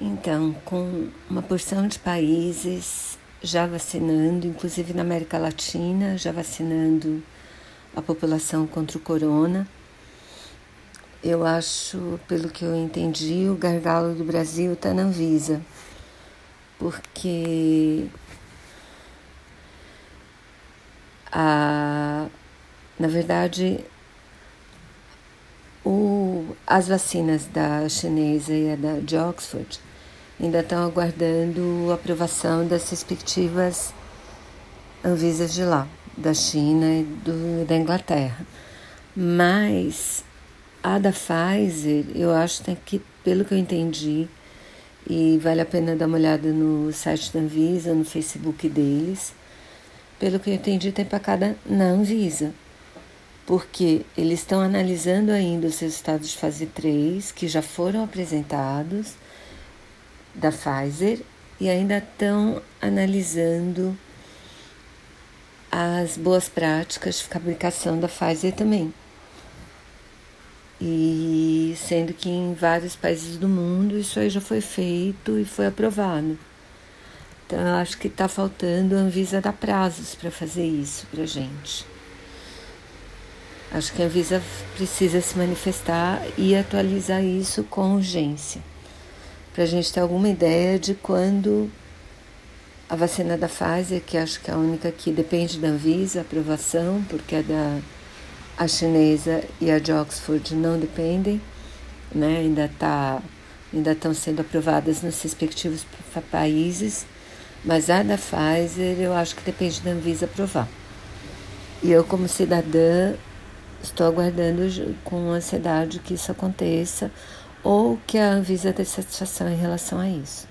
Então, com uma porção de países já vacinando, inclusive na América Latina, já vacinando a população contra o corona. Eu acho, pelo que eu entendi, o gargalo do Brasil está na Anvisa, porque a, na verdade as vacinas da chinesa e a da de Oxford ainda estão aguardando a aprovação das respectivas Anvisas de lá, da China e do, da Inglaterra. Mas a da Pfizer, eu acho que, pelo que eu entendi, e vale a pena dar uma olhada no site da Anvisa, no Facebook deles, pelo que eu entendi, tem para cada na Anvisa. Porque eles estão analisando ainda os resultados de fase 3, que já foram apresentados, da Pfizer e ainda estão analisando as boas práticas de fabricação da Pfizer também. E sendo que em vários países do mundo isso aí já foi feito e foi aprovado. Então eu acho que está faltando a Anvisa dar prazos para fazer isso para gente. Acho que a Anvisa precisa se manifestar e atualizar isso com urgência para a gente ter alguma ideia de quando a vacina da Pfizer, que acho que é a única que depende da Anvisa, aprovação, porque a da a chinesa e a de Oxford não dependem, né? ainda tá, ainda estão sendo aprovadas nos respectivos países, mas a da Pfizer eu acho que depende da Anvisa aprovar. E eu, como cidadã, estou aguardando com ansiedade que isso aconteça ou que a Anvisa dê satisfação em relação a isso.